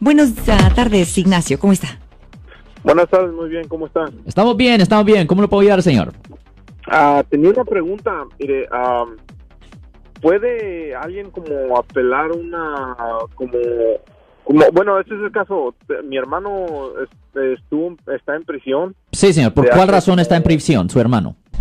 Buenas ah, tardes, Ignacio, ¿cómo está? Buenas tardes, muy bien, ¿cómo están? Estamos bien, estamos bien. ¿Cómo le puedo ayudar, señor? Ah, tenía una pregunta, mire, ah, ¿puede alguien como apelar una, como, como, bueno, ese es el caso, mi hermano este, estuvo, está en prisión. Sí, señor. ¿Por cuál hace razón está en prisión su hermano?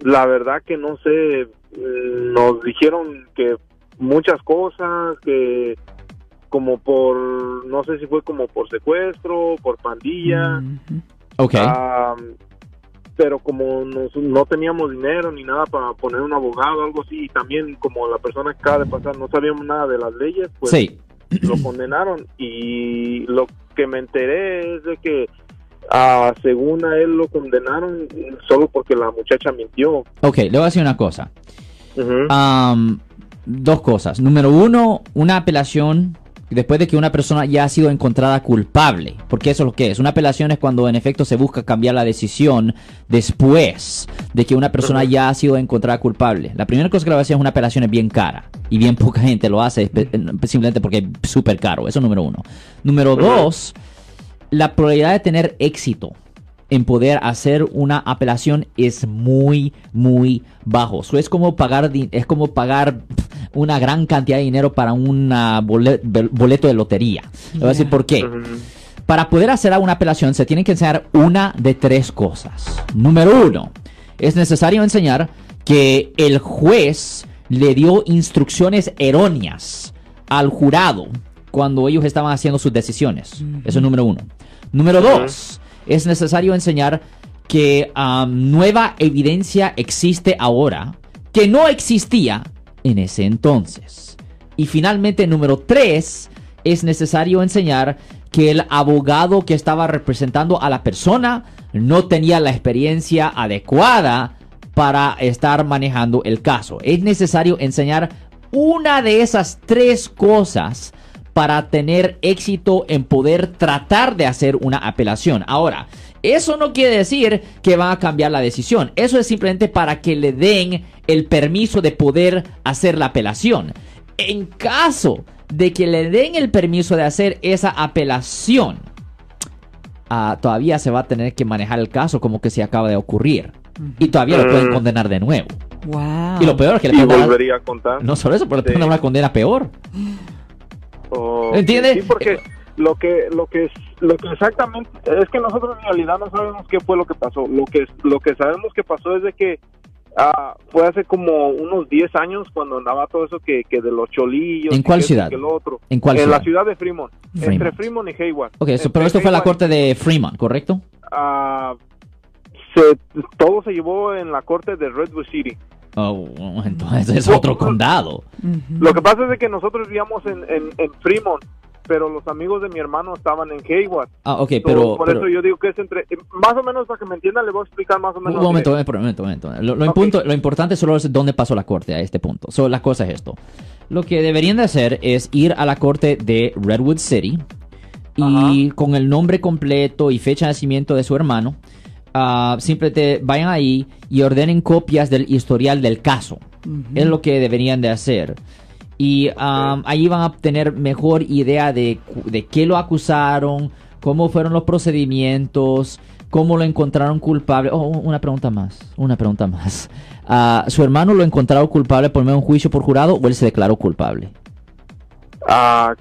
La verdad que no sé, mm, nos dijeron que muchas cosas, que como por, no sé si fue como por secuestro, por pandilla. Ujú. Ok. Pero como nos- no teníamos dinero ni nada para poner un abogado o algo así, y también como la persona que acaba de pasar no sabíamos nada de las leyes, pues sí. lo condenaron. Y lo que me enteré es de que ah, según a él lo condenaron solo porque la muchacha mintió. Ok, le voy a decir una cosa. Dos cosas. Número uno, una apelación después de que una persona ya ha sido encontrada culpable. Porque eso es lo que es. Una apelación es cuando en efecto se busca cambiar la decisión después de que una persona ya ha sido encontrada culpable. La primera cosa que le voy a decir es una apelación es bien cara. Y bien poca gente lo hace simplemente porque es súper caro. Eso es número uno. Número dos, la probabilidad de tener éxito en poder hacer una apelación es muy, muy bajo. So, es como pagar, es como pagar una gran cantidad de dinero para un boleto de lotería. Le voy a decir por qué. Para poder hacer una apelación se tiene que enseñar una de tres cosas. Número uno, es necesario enseñar que el juez le dio instrucciones erróneas al jurado cuando ellos estaban haciendo sus decisiones. Eso es número uno. Número dos, es necesario enseñar que nueva evidencia existe ahora que no existía en ese entonces. Y finalmente, número tres, es necesario enseñar que el abogado que estaba representando a la persona no tenía la experiencia adecuada para estar manejando el caso. Es necesario enseñar una de esas tres cosas para tener éxito en poder tratar de hacer una apelación. Ahora, eso no quiere decir que van a cambiar la decisión. Eso es simplemente para que le den el permiso de poder hacer la apelación. En caso de que le den el permiso de hacer esa apelación, ah, todavía se va a tener que manejar el caso como que se acaba de ocurrir. Y todavía lo pueden Mm. condenar de nuevo. Wow. Y lo peor es que le pueden dar- volvería a contar. No solo eso, pero le Sí. pueden dar una condena peor. O- ¿Entiende? Sí, porque lo que lo que es- lo que exactamente es que nosotros en realidad no sabemos qué fue lo que pasó. Lo que lo que sabemos que pasó es de que ah, fue hace como unos 10 años cuando andaba todo eso que, que de los cholillos. ¿En cuál que ciudad? que lo otro. ¿En cuál en ciudad? la ciudad de Fremont, Fremont. entre Fremont y Hayward. Ok, pero esto fue la Hayward corte de Fremont, ¿correcto? ah, se, todo se llevó en la corte de Redwood City. Oh, entonces es otro condado. Lo que pasa es de que nosotros vivíamos en, en, en Fremont, pero los amigos de mi hermano estaban en Hayward. Ah, ok, So, pero... por pero- eso yo digo que es entre más o menos para que me entiendan le voy a explicar más o menos un momento, un momento, un momento. Lo, lo Ok. impunto- lo importante solo es dónde pasó la corte a este punto. So, la cosa es esto. Lo que deberían de hacer es ir a la corte de Redwood City y con el nombre completo y fecha de nacimiento de su hermano, ah, simplemente vayan ahí y ordenen copias del historial del caso. Es lo que deberían de hacer. Y um, ahí van a tener mejor idea de, de qué lo acusaron, cómo fueron los procedimientos, cómo lo encontraron culpable. Oh, una pregunta más, una pregunta más. Ah, ¿Su hermano lo encontraron culpable por medio de un juicio por jurado o él se declaró culpable? Ah,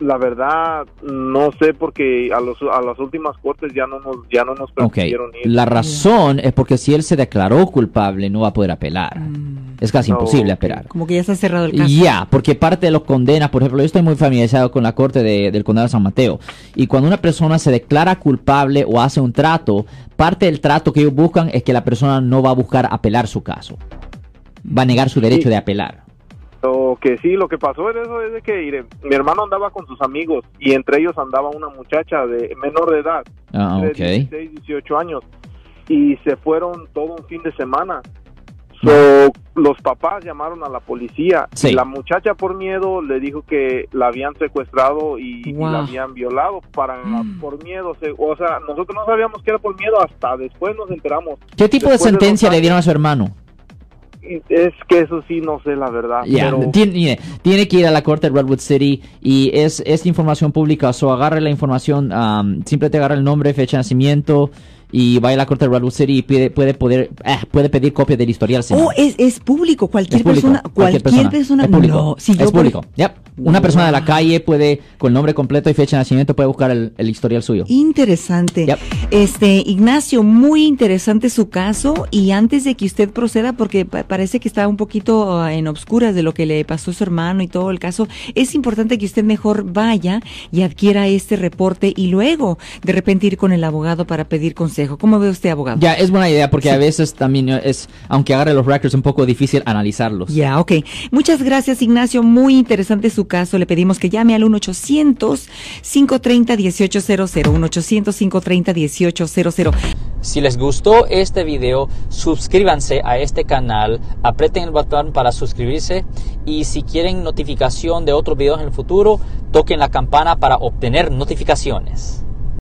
la verdad no sé porque a los a las últimas cortes ya no nos ya no nos permitieron ir. la razón es porque si él se declaró culpable no va a poder apelar. Mm. Es casi No, imposible apelar. Como que ya está cerrado el caso. Ya, porque parte de los condenas, por ejemplo, yo estoy muy familiarizado con la corte de- del condado de San Mateo. Y cuando una persona se declara culpable o hace un trato, parte del trato que ellos buscan es que la persona no va a buscar apelar su caso. Va a negar su derecho Sí. de apelar. O que sí, lo que pasó en eso es de que mire, mi hermano andaba con sus amigos y entre ellos andaba una muchacha de menor de edad, Ah, de ok. 16, 18 años, y se fueron todo un fin de semana. So, los papás llamaron a la policía Sí. y la muchacha por miedo le dijo que la habían secuestrado y, la habían violado para por miedo, o sea, nosotros no sabíamos que era por miedo hasta después nos enteramos. ¿Qué tipo de Después de sentencia le dieron a su hermano? Es que eso sí no sé la verdad, pero tiene, mire, tiene que ir a la corte de Redwood City y es, es información pública, o agarre la información, um, siempre te agarra el nombre, fecha de nacimiento y vaya a la corte de Redwood City y pide- puede, poder, ah, puede pedir copia del historial. Oh, es, es público. Cualquier Es público, persona. Cualquier, persona. Es público. No, si yo es por- público. Yep. Una persona de la calle puede, con nombre completo y fecha de nacimiento, puede buscar el, el historial suyo. Interesante. Yep. Este, Ignacio, muy interesante su caso y antes de que usted proceda, porque pa- parece que está un poquito ah, en obscuras de lo que le pasó a su hermano y todo el caso, es importante que usted mejor vaya y adquiera este reporte y luego de repente ir con el abogado para pedir consejo. ¿Cómo ve usted, abogado? Ya, es buena idea porque a veces también es, aunque agarre los records, un poco difícil analizarlos. Ya, ok. Muchas gracias, Ignacio. Muy interesante caso. Le pedimos que llame al 1-800-530-1800. 1-800-530-1800. Si les gustó este video, suscríbanse a este canal, aprieten el botón para suscribirse y si quieren notificación de otros videos en el futuro, toquen la campana para obtener notificaciones.